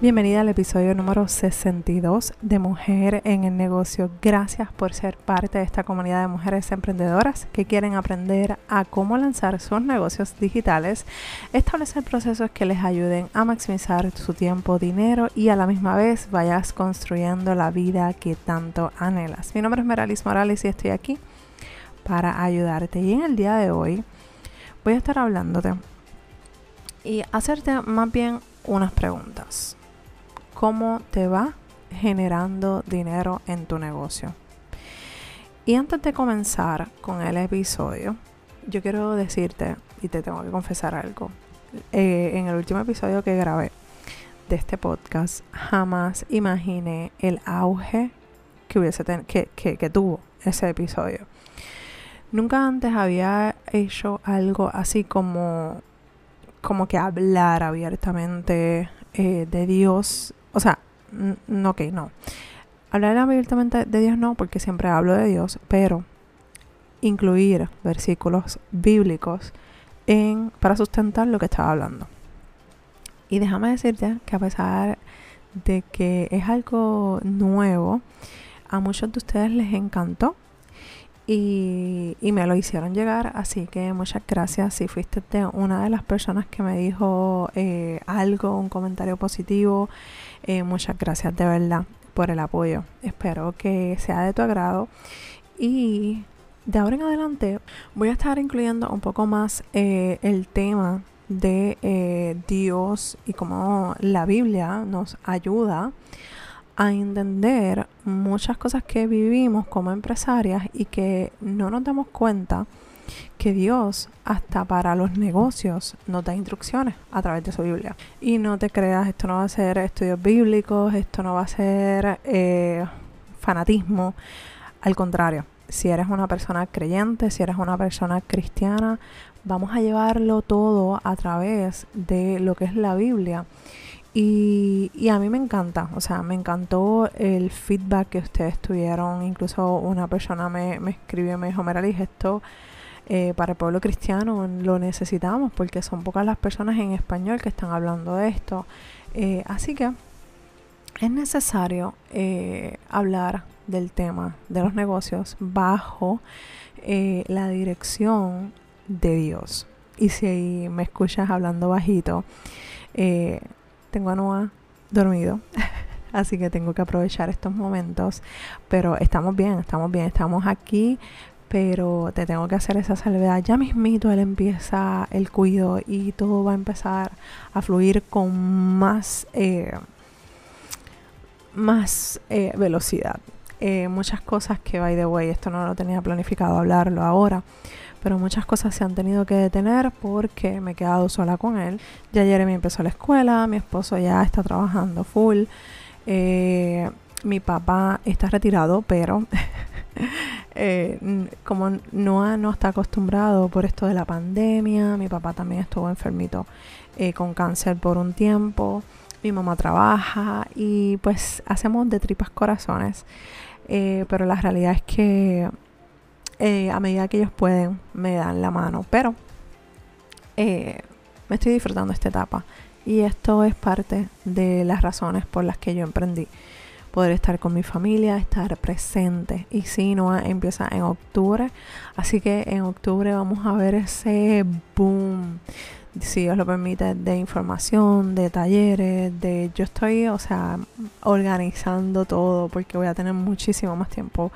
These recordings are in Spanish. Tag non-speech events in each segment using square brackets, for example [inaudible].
Bienvenida al episodio número 62 de Mujer en el Negocio. Gracias por ser parte de esta comunidad de mujeres emprendedoras que quieren aprender a cómo lanzar sus negocios digitales, establecer procesos que les ayuden a maximizar su tiempo, dinero y a la misma vez vayas construyendo la vida que tanto anhelas. Mi nombre es Meralis Morales y estoy aquí para ayudarte. Y en el día de hoy voy a estar hablándote y hacerte más bien unas preguntas cómo te va generando dinero en tu negocio. Y antes de comenzar con el episodio, yo quiero decirte, y te tengo que confesar algo, eh, en el último episodio que grabé de este podcast, jamás imaginé el auge que, hubiese que, que tuvo ese episodio. Nunca antes había hecho algo así como, como que hablar abiertamente eh, de Dios o sea, no, ok, no. Hablar abiertamente de Dios no, porque siempre hablo de Dios, pero incluir versículos bíblicos en, para sustentar lo que estaba hablando. Y déjame decirte que a pesar de que es algo nuevo, a muchos de ustedes les encantó y, me lo hicieron llegar, así que muchas gracias si fuiste una de las personas que me dijo eh, algo, un comentario positivo, eh, muchas gracias de verdad por el apoyo. Espero que sea de tu agrado y de ahora en adelante voy a estar incluyendo un poco más eh, el tema de Dios y cómo la Biblia nos ayuda a entender muchas cosas que vivimos como empresarias y que no nos damos cuenta que Dios hasta para los negocios nos da instrucciones a través de su Biblia. Y no te creas, esto no va a ser estudios bíblicos, esto no va a ser eh, fanatismo. Al contrario, si eres una persona creyente, si eres una persona cristiana, vamos a llevarlo todo a través de lo que es la Biblia y, a mí me encanta, o sea, me encantó el feedback que ustedes tuvieron. Incluso una persona me, escribió me dijo, Meralis, esto eh, para el pueblo cristiano lo necesitamos porque son pocas las personas en español que están hablando de esto. Eh, así que es necesario eh, hablar del tema de los negocios bajo la dirección de Dios. Y si me escuchas hablando bajito, eh, tengo a Noah dormido. [laughs] Así que tengo que aprovechar estos momentos. Pero estamos bien, estamos bien, estamos aquí. Pero te tengo que hacer esa salvedad. Ya mismito él empieza el cuido y todo va a empezar a fluir con más, eh, más eh, velocidad. Eh, muchas cosas que, by the way, esto no lo tenía planificado hablarlo ahora pero muchas cosas se han tenido que detener porque me he quedado sola con él. Ya Jeremy empezó la escuela, mi esposo ya está trabajando full, eh, mi papá está retirado, pero [laughs] eh, como Noah no está acostumbrado por esto de la pandemia, mi papá también estuvo enfermito con cáncer por un tiempo, mi mamá trabaja y pues hacemos de tripas corazones. Pero la realidad es que eh, a medida que ellos pueden, me dan la mano. Pero eh, me estoy disfrutando esta etapa. Y esto es parte de las razones por las que yo emprendí. Poder estar con mi familia, estar presente. Y si no, empieza en octubre. Así que en octubre vamos a ver ese boom si Dios lo permite, de información, de talleres, de yo estoy, o sea, organizando todo porque voy a tener muchísimo más tiempo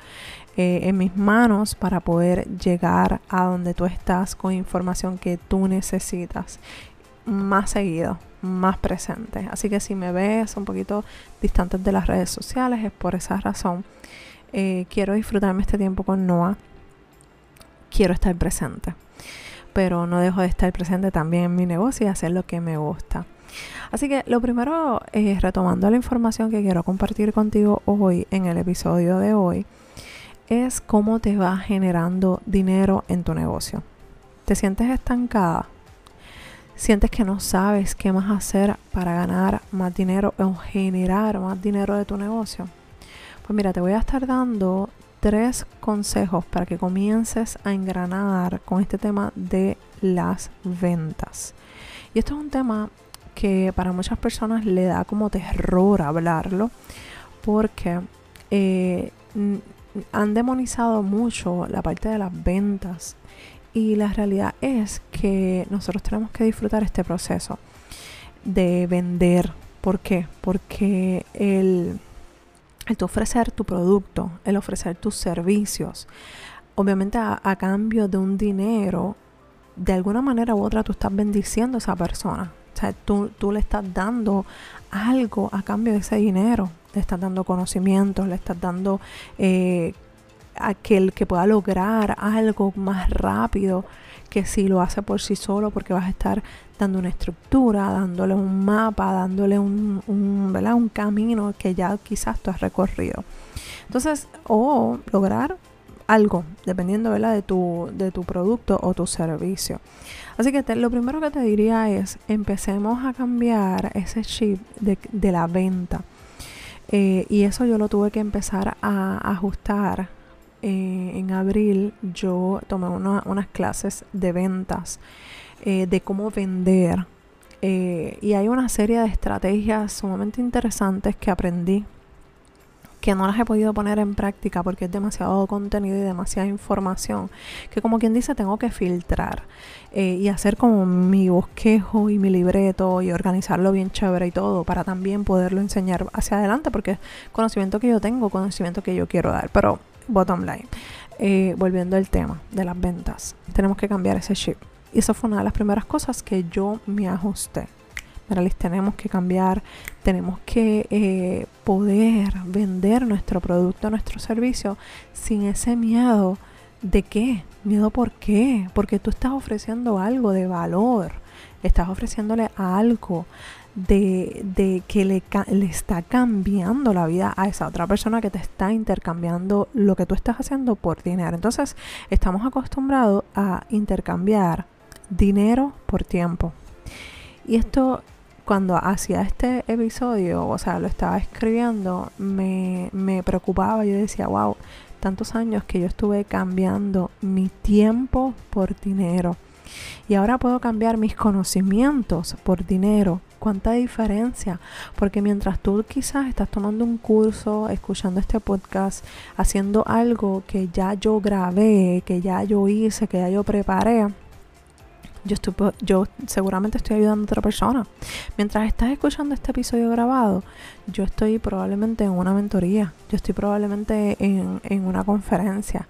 eh, en mis manos para poder llegar a donde tú estás con información que tú necesitas más seguido, más presente. Así que si me ves un poquito distante de las redes sociales es por esa razón. Eh, quiero disfrutarme este tiempo con Noah. Quiero estar presente pero no dejo de estar presente también en mi negocio y hacer lo que me gusta. Así que lo primero, es retomando la información que quiero compartir contigo hoy en el episodio de hoy, es cómo te va generando dinero en tu negocio. ¿Te sientes estancada? ¿Sientes que no sabes qué más hacer para ganar más dinero o generar más dinero de tu negocio? Pues mira, te voy a estar dando tres consejos para que comiences a engranar con este tema de las ventas. Y esto es un tema que para muchas personas le da como terror hablarlo porque eh, han demonizado mucho la parte de las ventas y la realidad es que nosotros tenemos que disfrutar este proceso de vender. ¿Por qué? Porque el, el ofrecer tu producto, el ofrecer tus servicios, obviamente a, cambio de un dinero, de alguna manera u otra tú estás bendiciendo a esa persona. O sea, tú, tú le estás dando algo a cambio de ese dinero. Le estás dando conocimiento, le estás dando eh, aquel que pueda lograr algo más rápido que si lo hace por sí solo porque vas a estar dando una estructura, dándole un mapa, dándole un, un, un camino que ya quizás tú has recorrido. Entonces, o lograr algo, dependiendo de, tu, de tu producto o tu servicio. Así que lo primero que te diría es, empecemos a cambiar ese chip de, la venta. Eh, y eso yo lo tuve que empezar a ajustar eh, en abril yo tomé unas clases de ventas, eh, de cómo vender. Eh, y hay una serie de estrategias sumamente interesantes que aprendí que no las he podido poner en práctica porque es demasiado contenido y demasiada información que como quien dice tengo que filtrar y hacer como mi bosquejo y mi libreto y organizarlo bien chévere y todo para también poderlo enseñar hacia adelante porque es conocimiento que yo tengo, conocimiento que yo quiero dar, pero bottom line. Eh, volviendo al tema de las ventas, tenemos que cambiar ese chip. Y eso fue una de las primeras cosas que yo me ajusté. Tenemos que cambiar, tenemos que eh, poder vender nuestro producto, nuestro servicio sin ese miedo de qué, miedo por qué, porque tú estás ofreciendo algo de valor, estás ofreciéndole algo de, que le, le, está cambiando la vida a esa otra persona que te está intercambiando lo que tú estás haciendo por dinero. Entonces, estamos acostumbrados a intercambiar dinero por tiempo. Y esto, cuando hacía este episodio, o sea, lo estaba escribiendo, me, me preocupaba. Yo decía, wow, tantos años que yo estuve cambiando mi tiempo por dinero. Y ahora puedo cambiar mis conocimientos por dinero cuánta diferencia, porque mientras tú quizás estás tomando un curso, escuchando este podcast, haciendo algo que ya yo grabé, que ya yo hice, que ya yo preparé, yo, estoy, yo seguramente estoy ayudando a otra persona. Mientras estás escuchando este episodio grabado, yo estoy probablemente en una mentoría, yo estoy probablemente en, en una conferencia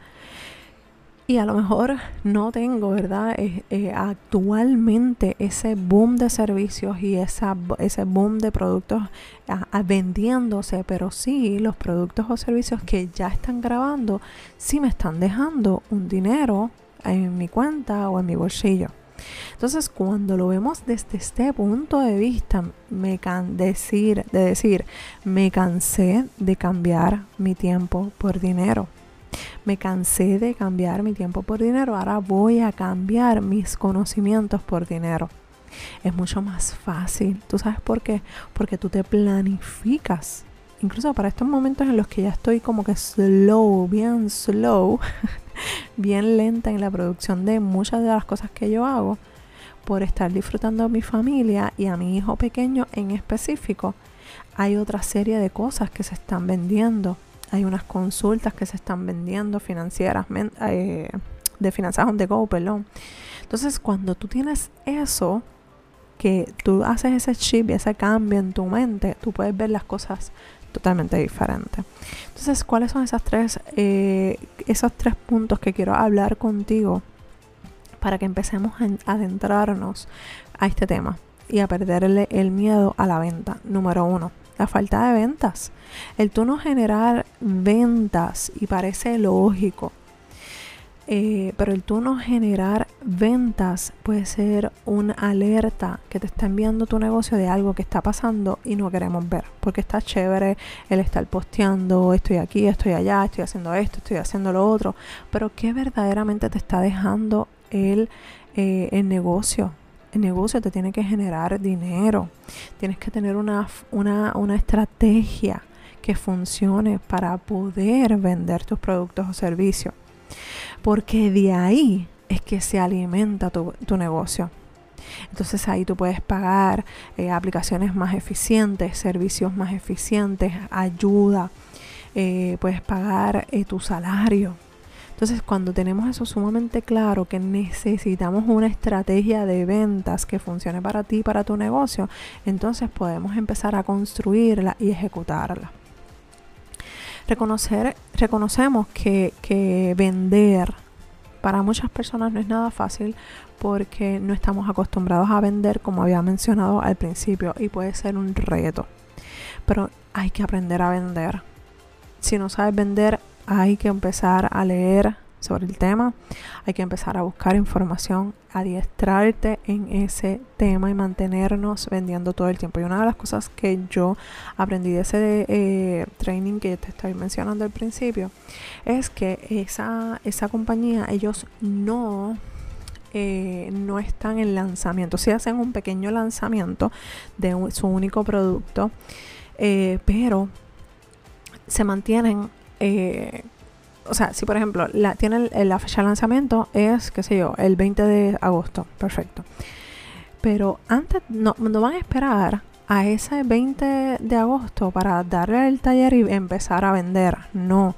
y a lo mejor no tengo, ¿verdad? Eh, actualmente ese boom de servicios y esa, ese boom de productos vendiéndose, pero sí los productos o servicios que ya están grabando, sí me están dejando un dinero en mi cuenta o en mi bolsillo. Entonces, cuando lo vemos desde este punto de vista, me can de decir, me cansé de cambiar mi tiempo por dinero me cansé de cambiar mi tiempo por dinero, ahora voy a cambiar mis conocimientos por dinero. Es mucho más fácil. ¿Tú sabes por qué? Porque tú te planificas. Incluso para estos momentos en los que ya estoy como que slow, bien slow, [laughs] bien lenta en la producción de muchas de las cosas que yo hago, por estar disfrutando a mi familia y a mi hijo pequeño en específico, hay otra serie de cosas que se están vendiendo hay unas consultas que se están vendiendo financieras, eh, de finanzas on the go, perdón. Entonces, cuando tú tienes eso, que tú haces ese chip y ese cambio en tu mente, tú puedes ver las cosas totalmente diferentes. Entonces, ¿cuáles son esas tres, eh, esos tres puntos que quiero hablar contigo para que empecemos a adentrarnos a este tema y a perderle el miedo a la venta? Número uno, la falta de ventas. El tú no generar ventas, y parece lógico, eh, pero el tú no generar ventas puede ser una alerta que te está enviando tu negocio de algo que está pasando y no queremos ver. Porque está chévere el estar posteando, estoy aquí, estoy allá, estoy haciendo esto, estoy haciendo lo otro. Pero ¿qué verdaderamente te está dejando el, eh, el negocio? Negocio te tiene que generar dinero. Tienes que tener una, una, estrategia que funcione para poder vender tus productos o servicios. Porque de ahí es que se alimenta tu, tu negocio. Entonces ahí tú puedes pagar eh, aplicaciones más eficientes, servicios más eficientes, ayuda, eh, puedes pagar eh, tu salario. Entonces cuando tenemos eso sumamente claro, que necesitamos una estrategia de ventas que funcione para ti, para tu negocio, entonces podemos empezar a construirla y ejecutarla. Reconocer, reconocemos que, que vender para muchas personas no es nada fácil porque no estamos acostumbrados a vender como había mencionado al principio y puede ser un reto. Pero hay que aprender a vender. Si no sabes vender, hay que empezar a leer sobre el tema, hay que empezar a buscar información, adiestrarte en ese tema y mantenernos vendiendo todo el tiempo. Y una de las cosas que yo aprendí de ese eh, training que te estoy mencionando al principio es que esa, esa compañía, ellos no eh, no están en lanzamiento. Si hacen un pequeño lanzamiento de su único producto, eh, pero se mantienen eh, o sea, si por ejemplo la, tienen la fecha de lanzamiento es, qué sé yo, el 20 de agosto, perfecto. Pero antes no, no van a esperar a ese 20 de agosto para darle el taller y empezar a vender. No,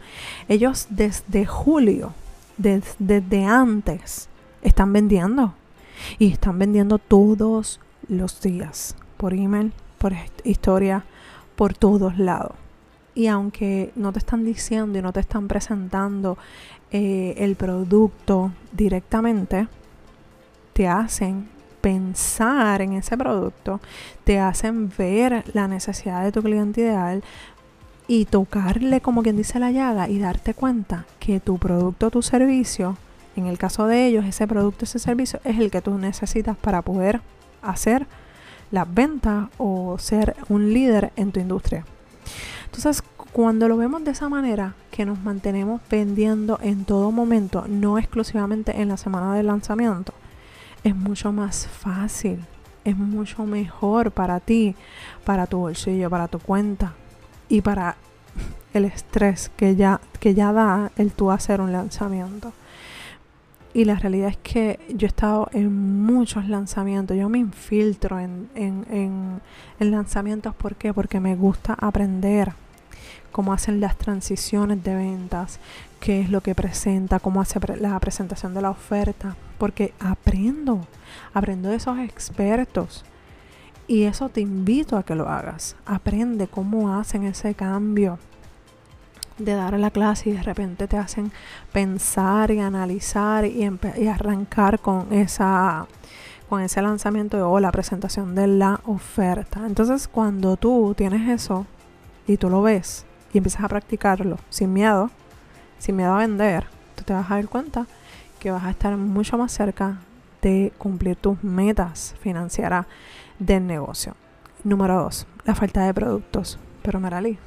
ellos desde julio, desde antes, están vendiendo. Y están vendiendo todos los días, por email, por historia, por todos lados. Y aunque no te están diciendo y no te están presentando eh, el producto directamente, te hacen pensar en ese producto, te hacen ver la necesidad de tu cliente ideal y tocarle como quien dice la llaga y darte cuenta que tu producto, tu servicio, en el caso de ellos, ese producto, ese servicio es el que tú necesitas para poder hacer las ventas o ser un líder en tu industria. Entonces, cuando lo vemos de esa manera, que nos mantenemos vendiendo en todo momento, no exclusivamente en la semana de lanzamiento, es mucho más fácil, es mucho mejor para ti, para tu bolsillo, para tu cuenta y para el estrés que ya, que ya da el tú hacer un lanzamiento. Y la realidad es que yo he estado en muchos lanzamientos, yo me infiltro en, en, en, lanzamientos, ¿por qué? Porque me gusta aprender cómo hacen las transiciones de ventas, qué es lo que presenta, cómo hace la presentación de la oferta, porque aprendo, aprendo de esos expertos. Y eso te invito a que lo hagas. Aprende cómo hacen ese cambio de dar la clase y de repente te hacen pensar y analizar y, arrancar con esa con ese lanzamiento o la presentación de la oferta. Entonces, cuando tú tienes eso y tú lo ves y empiezas a practicarlo sin miedo, sin miedo a vender, tú te vas a dar cuenta que vas a estar mucho más cerca de cumplir tus metas financieras del negocio. Número dos, la falta de productos. Pero Marali,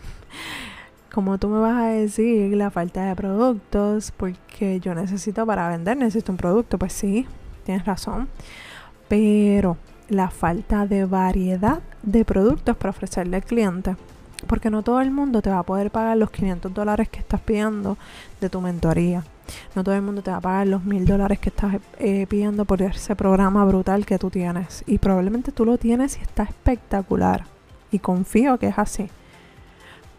como tú me vas a decir la falta de productos, porque yo necesito para vender, necesito un producto, pues sí, tienes razón. Pero la falta de variedad de productos para ofrecerle al cliente. Porque no todo el mundo te va a poder pagar los 500 dólares que estás pidiendo de tu mentoría. No todo el mundo te va a pagar los 1000 dólares que estás eh, pidiendo por ese programa brutal que tú tienes. Y probablemente tú lo tienes y está espectacular. Y confío que es así.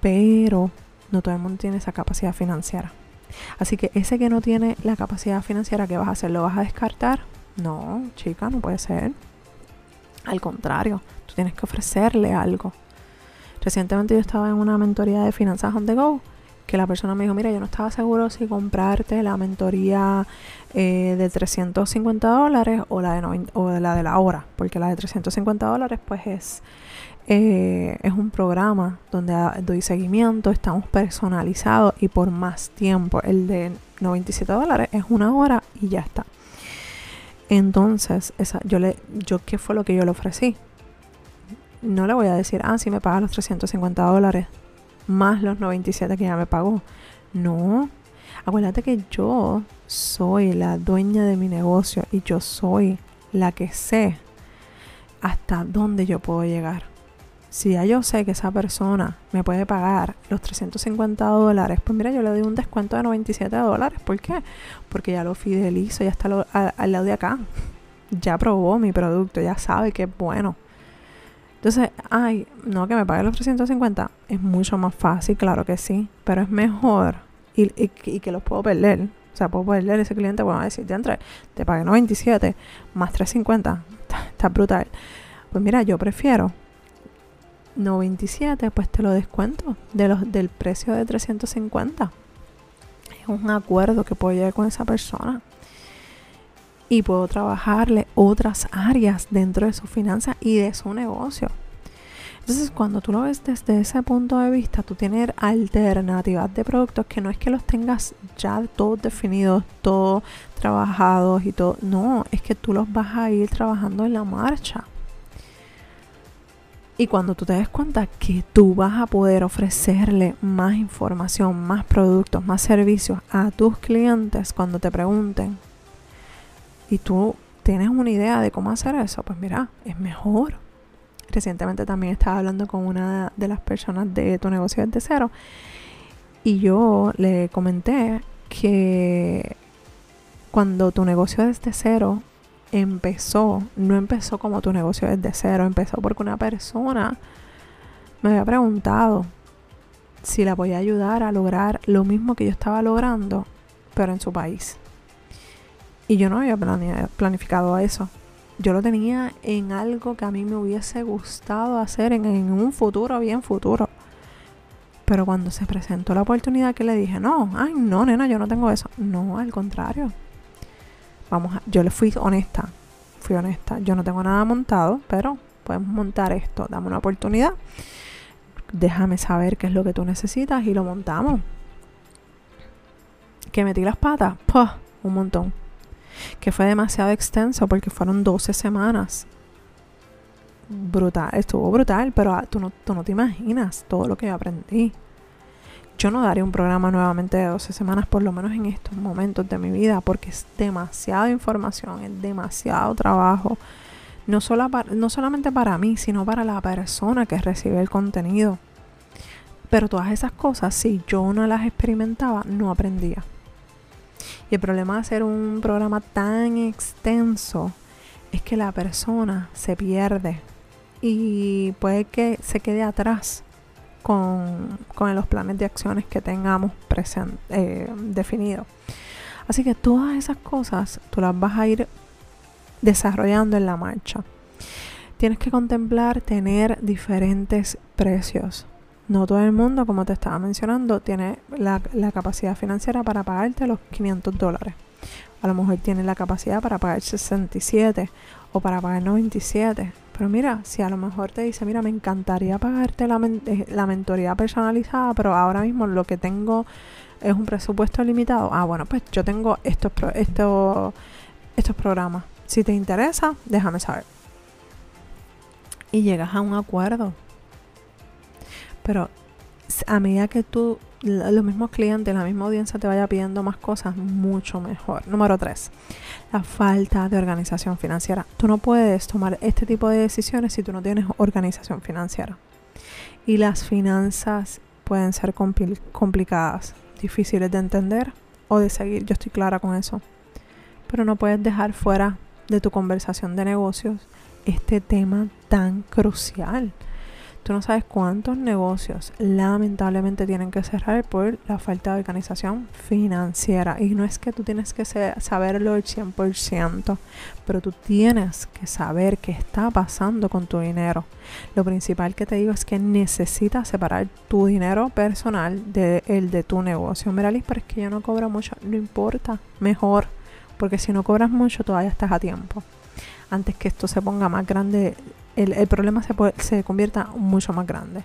Pero no todo el mundo tiene esa capacidad financiera. Así que ese que no tiene la capacidad financiera, ¿qué vas a hacer? ¿Lo vas a descartar? No, chica, no puede ser. Al contrario, tú tienes que ofrecerle algo. Recientemente yo estaba en una mentoría de finanzas on the go que la persona me dijo, mira, yo no estaba seguro si comprarte la mentoría eh, de 350 dólares o la de, la de la hora, porque la de 350 dólares pues es eh, es un programa donde doy seguimiento, estamos personalizados y por más tiempo. El de 97 dólares es una hora y ya está. Entonces, esa, yo le, yo, ¿qué fue lo que yo le ofrecí? No le voy a decir, ah, sí me paga los 350 dólares más los 97 que ya me pagó. No. Acuérdate que yo soy la dueña de mi negocio y yo soy la que sé hasta dónde yo puedo llegar si ya yo sé que esa persona me puede pagar los 350 dólares, pues mira, yo le doy un descuento de 97 dólares. ¿Por qué? Porque ya lo fidelizo, ya está al, lado de acá. ya probó mi producto, ya sabe que es bueno. Entonces, ay, no, que me pague los 350 es mucho más fácil, claro que sí, pero es mejor y, y, que los puedo perder. O sea, puedo perder ese cliente, bueno, a decir, ya entre, te pagué 97 más 350, está, está brutal. Pues mira, yo prefiero 97, pues te lo descuento de los, del precio de 350. Es un acuerdo que puedo llegar con esa persona y puedo trabajarle otras áreas dentro de su finanzas y de su negocio. Entonces, cuando tú lo ves desde ese punto de vista, tú tienes alternativas de productos que no es que los tengas ya todos definidos, todos trabajados y todo. No, es que tú los vas a ir trabajando en la marcha. Y cuando tú te des cuenta que tú vas a poder ofrecerle más información, más productos, más servicios a tus clientes cuando te pregunten, y tú tienes una idea de cómo hacer eso, pues mira, es mejor. Recientemente también estaba hablando con una de las personas de tu negocio desde cero y yo le comenté que cuando tu negocio desde cero empezó, no empezó como tu negocio desde cero, empezó porque una persona me había preguntado si la podía ayudar a lograr lo mismo que yo estaba logrando, pero en su país. Y yo no había planificado eso. Yo lo tenía en algo que a mí me hubiese gustado hacer en, un futuro, bien futuro. Pero cuando se presentó la oportunidad que le dije, no, ay, no, nena, yo no tengo eso. No, al contrario. Vamos a, yo le fui honesta. Fui honesta. Yo no tengo nada montado, pero podemos montar esto. Dame una oportunidad. Déjame saber qué es lo que tú necesitas y lo montamos. Que metí las patas, un montón que fue demasiado extenso porque fueron 12 semanas. Brutal, estuvo brutal, pero ah, tú no, tú no te imaginas todo lo que yo aprendí. Yo no daría un programa nuevamente de 12 semanas, por lo menos en estos momentos de mi vida, porque es demasiada información, es demasiado trabajo. No, solo no solamente para mí, sino para la persona que recibe el contenido. Pero todas esas cosas, si yo no las experimentaba, no aprendía. Y el problema de hacer un programa tan extenso es que la persona se pierde y puede que se quede atrás con, los planes de acciones que tengamos eh, definidos. Así que todas esas cosas tú las vas a ir desarrollando en la marcha. Tienes que contemplar tener diferentes precios. No todo el mundo, como te estaba mencionando, tiene la, capacidad financiera para pagarte los 500 dólares. A lo mejor tiene la capacidad para pagar 67 o para pagar 97. Pero mira, si a lo mejor te dice, mira, me encantaría pagarte la, eh, la mentoría personalizada, pero ahora mismo lo que tengo es un presupuesto limitado. Ah, bueno, pues yo tengo estos, estos, estos programas. Si te interesa, déjame saber. Y llegas a un acuerdo pero a medida que tú, los mismos clientes, la misma audiencia te vaya pidiendo más cosas, mucho mejor. Número tres, la falta de organización financiera. Tú no puedes tomar este tipo de decisiones si tú no tienes organización financiera. Y las finanzas pueden ser complicadas, difíciles de entender o de seguir. Yo estoy clara con eso. Pero no puedes dejar fuera de tu conversación de negocios este tema tan crucial Tú no sabes cuántos negocios lamentablemente tienen que cerrar por la falta de organización financiera. Y no es que tú tienes que saberlo el 100%, pero tú tienes que saber qué está pasando con tu dinero. Lo principal que te digo es que necesitas separar tu dinero personal del de tu negocio. Miralis, pero es que yo no cobro mucho. No importa, mejor. Porque si no cobras mucho, todavía estás a tiempo. Antes que esto se ponga más grande el, problema se, se convierta mucho más grande.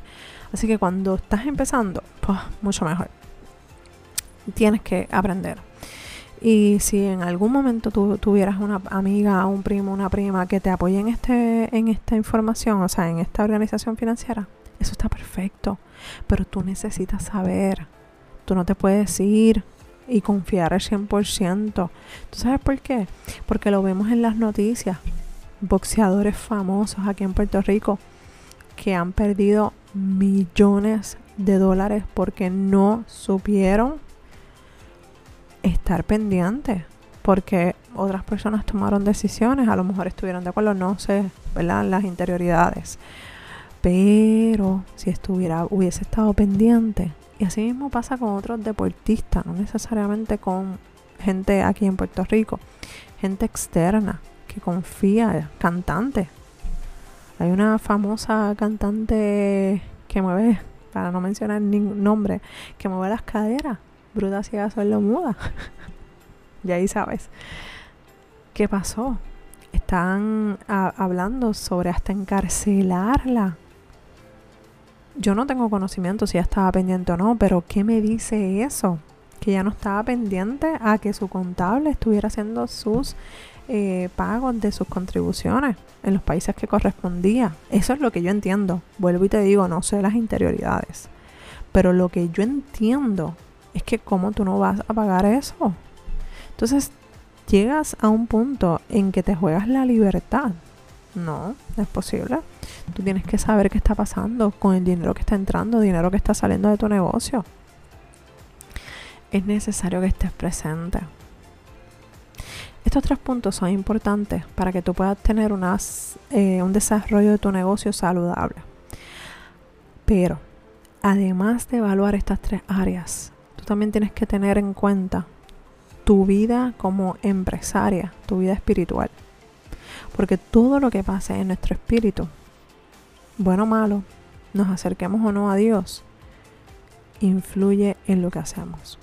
Así que cuando estás empezando, pues mucho mejor. Tienes que aprender. Y si en algún momento tú tuvieras una amiga, un primo, una prima que te apoye en, este, en esta información, o sea, en esta organización financiera, eso está perfecto. Pero tú necesitas saber. Tú no te puedes ir y confiar al 100%. ¿Tú sabes por qué? Porque lo vemos en las noticias boxeadores famosos aquí en Puerto Rico que han perdido millones de dólares porque no supieron estar pendientes porque otras personas tomaron decisiones, a lo mejor estuvieron de acuerdo, no sé, ¿verdad? Las interioridades. Pero si estuviera, hubiese estado pendiente, y así mismo pasa con otros deportistas, no necesariamente con gente aquí en Puerto Rico, gente externa confía, cantante. Hay una famosa cantante que mueve, para no mencionar ningún nombre, que mueve las caderas. Bruta ciega solo muda. [laughs] y ahí sabes. ¿Qué pasó? Están hablando sobre hasta encarcelarla yo no tengo conocimiento si ya estaba pendiente o no, pero ¿qué me dice eso? Que ya no estaba pendiente a que su contable estuviera haciendo sus eh, pagos de sus contribuciones en los países que correspondía. Eso es lo que yo entiendo. Vuelvo y te digo, no sé las interioridades. Pero lo que yo entiendo es que cómo tú no vas a pagar eso. Entonces llegas a un punto en que te juegas la libertad. No, no es posible. Tú tienes que saber qué está pasando con el dinero que está entrando, dinero que está saliendo de tu negocio. Es necesario que estés presente. Estos tres puntos son importantes para que tú puedas tener eh, un desarrollo de tu negocio saludable. Pero, además de evaluar estas tres áreas, tú también tienes que tener en cuenta tu vida como empresaria, tu vida espiritual. Porque todo lo que pasa en nuestro espíritu bueno o malo, nos acerquemos o no a Dios, influye en lo que hacemos.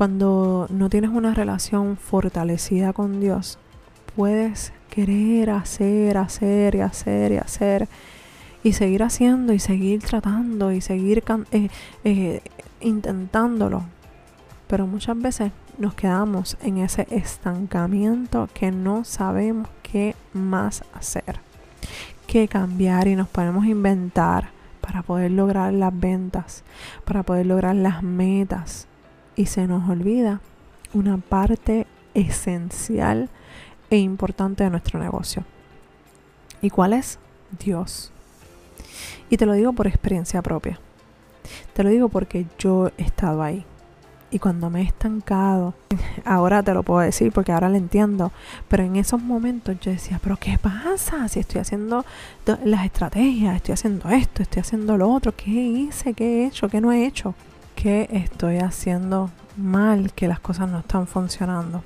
Cuando no tienes una relación fortalecida con Dios, puedes querer hacer, hacer y hacer y hacer y seguir haciendo y seguir tratando y seguir eh, eh, intentándolo. Pero muchas veces nos quedamos en ese estancamiento que no sabemos qué más hacer que cambiar y nos podemos inventar para poder lograr las ventas, para poder lograr las metas. Y se nos olvida una parte esencial e importante de nuestro negocio. ¿Y cuál es? Dios. Y te lo digo por experiencia propia. Te lo digo porque yo he estado ahí. Y cuando me he estancado, [laughs] ahora te lo puedo decir porque ahora lo entiendo, pero en esos momentos yo decía, pero ¿qué pasa? Si estoy haciendo las estrategias, estoy haciendo esto, estoy haciendo lo otro, ¿qué hice? ¿Qué he hecho? ¿Qué no he hecho? ¿Qué estoy haciendo mal? Que las cosas no están funcionando.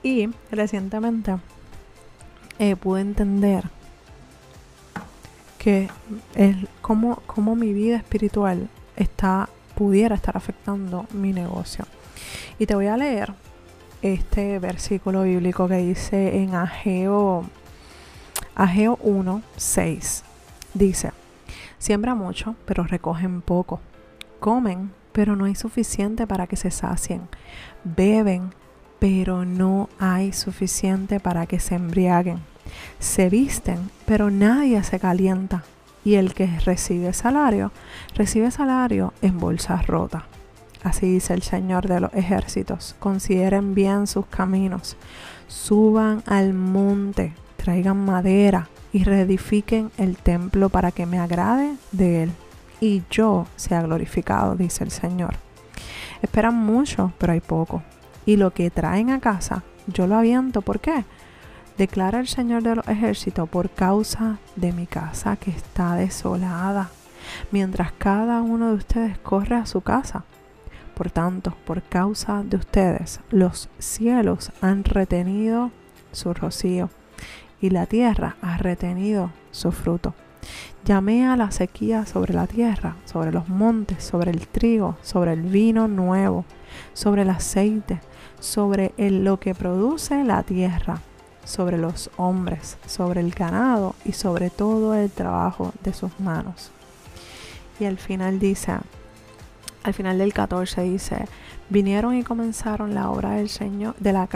Y recientemente eh, pude entender que es como mi vida espiritual está pudiera estar afectando mi negocio. Y te voy a leer este versículo bíblico que dice en Ageo, Ageo 1, 6. Dice, siembra mucho, pero recogen poco. Comen, pero no hay suficiente para que se sacien. Beben, pero no hay suficiente para que se embriaguen. Se visten, pero nadie se calienta y el que recibe salario, recibe salario en bolsas rotas. Así dice el Señor de los ejércitos. Consideren bien sus caminos. Suban al monte, traigan madera y reedifiquen el templo para que me agrade de él. Y yo sea glorificado, dice el Señor. Esperan mucho, pero hay poco. Y lo que traen a casa, yo lo aviento. ¿Por qué? declara el Señor de los ejércitos, por causa de mi casa que está desolada, mientras cada uno de ustedes corre a su casa. Por tanto, por causa de ustedes, los cielos han retenido su rocío y la tierra ha retenido su fruto. Llamé a la sequía sobre la tierra, sobre los montes, sobre el trigo, sobre el vino nuevo, sobre el aceite, sobre lo que produce la tierra sobre los hombres, sobre el ganado y sobre todo el trabajo de sus manos. Y al final dice, al final del 14 dice, vinieron y comenzaron la obra del Señor, de la,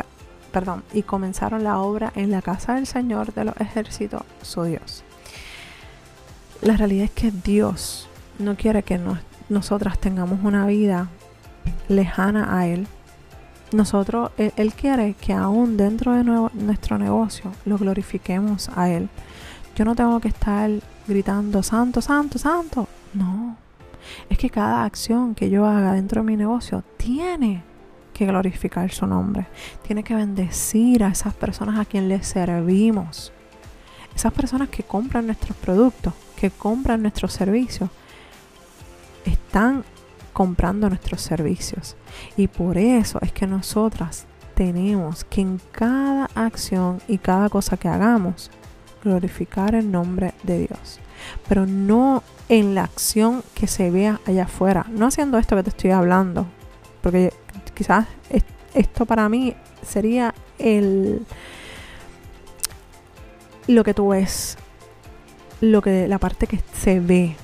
perdón, y comenzaron la obra en la casa del Señor de los ejércitos, su Dios. La realidad es que Dios no quiere que nosotras tengamos una vida lejana a Él, nosotros, él, quiere que aún dentro de nuestro negocio lo glorifiquemos a Él. Yo no tengo que estar gritando, santo, santo, santo. No. Es que cada acción que yo haga dentro de mi negocio tiene que glorificar su nombre. Tiene que bendecir a esas personas a quien le servimos. Esas personas que compran nuestros productos, que compran nuestros servicios, están comprando nuestros servicios. Y por eso es que nosotras tenemos que en cada acción y cada cosa que hagamos, glorificar el nombre de Dios. Pero no en la acción que se vea allá afuera. No haciendo esto que te estoy hablando. Porque quizás esto para mí sería el lo que tú ves. Lo que la parte que se ve.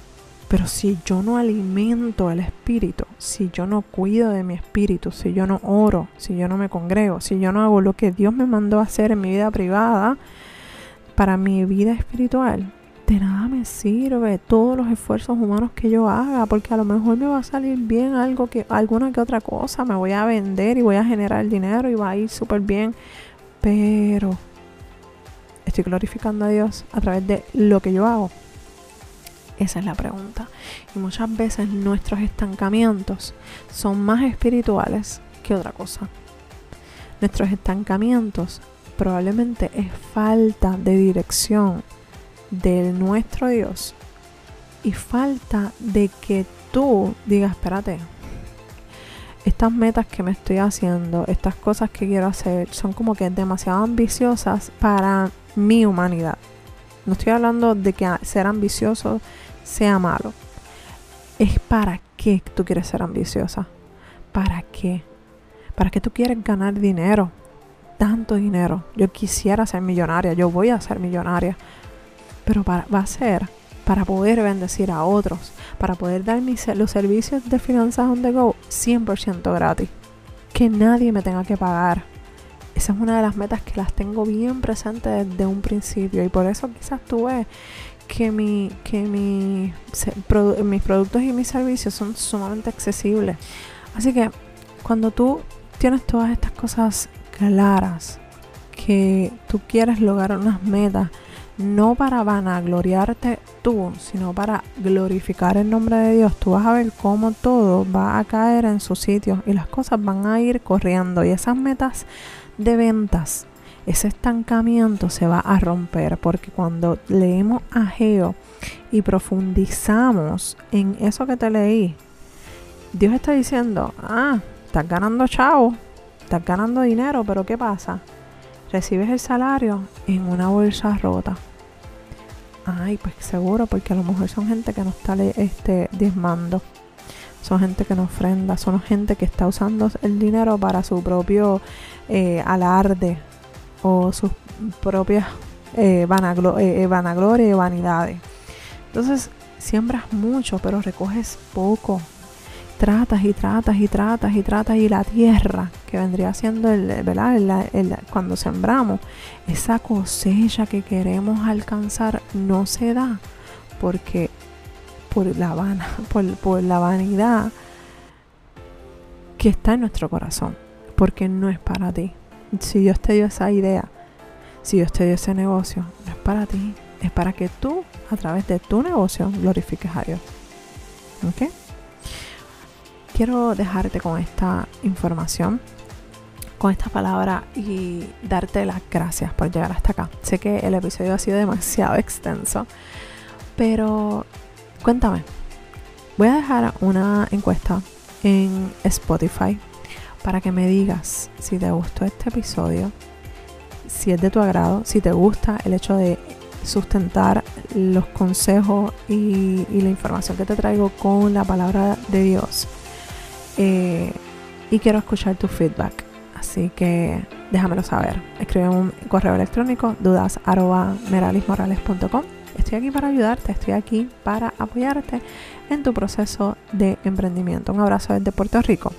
Pero si yo no alimento el espíritu, si yo no cuido de mi espíritu, si yo no oro, si yo no me congrego, si yo no hago lo que Dios me mandó a hacer en mi vida privada, para mi vida espiritual, de nada me sirve todos los esfuerzos humanos que yo haga, porque a lo mejor me va a salir bien algo que, alguna que otra cosa, me voy a vender y voy a generar dinero y va a ir súper bien, pero estoy glorificando a Dios a través de lo que yo hago. Esa es la pregunta. Y muchas veces nuestros estancamientos son más espirituales que otra cosa. Nuestros estancamientos probablemente es falta de dirección de nuestro Dios y falta de que tú digas, espérate, estas metas que me estoy haciendo, estas cosas que quiero hacer, son como que demasiado ambiciosas para mi humanidad. No estoy hablando de que ser ambicioso sea malo. Es para qué tú quieres ser ambiciosa. ¿Para qué? ¿Para qué tú quieres ganar dinero? Tanto dinero. Yo quisiera ser millonaria, yo voy a ser millonaria pero va a ser para poder bendecir a otros, para poder dar mis, los servicios de finanzas on the go 100% gratis, que nadie me tenga que pagar. Esa es una de las metas que las tengo bien presentes desde un principio y por eso quizás tú ves que, mi, que mi, mis productos y mis servicios son sumamente accesibles. Así que cuando tú tienes todas estas cosas claras, que tú quieres lograr unas metas, no para vanagloriarte tú, sino para glorificar el nombre de Dios, tú vas a ver cómo todo va a caer en su sitio y las cosas van a ir corriendo y esas metas de ventas, ese estancamiento se va a romper porque cuando leemos a Geo y profundizamos en eso que te leí, Dios está diciendo, ah, estás ganando chavo, estás ganando dinero, pero ¿qué pasa? recibes el salario en una bolsa rota. Ay, pues seguro, porque a lo mejor son gente que no está este, diezmando. Son gente que no ofrenda, son gente que está usando el dinero para su propio eh, alarde o sus propias eh, eh, vanagloria y vanidades. Entonces, siembras mucho, pero recoges poco tratas y tratas y tratas y tratas y la tierra que vendría siendo el, ¿verdad? cuando sembramos esa cosecha que queremos alcanzar no se da porque por la, vana, por, la vanidad que está en nuestro corazón porque no es para ti si Dios te dio esa idea si Dios te dio ese negocio no es para ti es para que tú a través de tu negocio glorifiques a Dios ¿ok? quiero dejarte con esta información, con esta palabra y darte las gracias por llegar hasta acá. Sé que el episodio ha sido demasiado [laughs] extenso, pero cuéntame. Voy a dejar una encuesta en Spotify para que me digas si te gustó este episodio, si es de tu agrado, si te gusta el hecho de sustentar los consejos y, la información que te traigo con la palabra de Dios eh, y quiero escuchar tu feedback. Así que déjamelo saber. Escribe un correo electrónico dudas Estoy aquí para ayudarte, estoy aquí para apoyarte en tu proceso de emprendimiento. Un abrazo desde Puerto Rico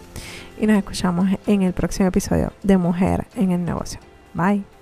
y nos escuchamos en el próximo episodio de Mujer en el Negocio. Bye.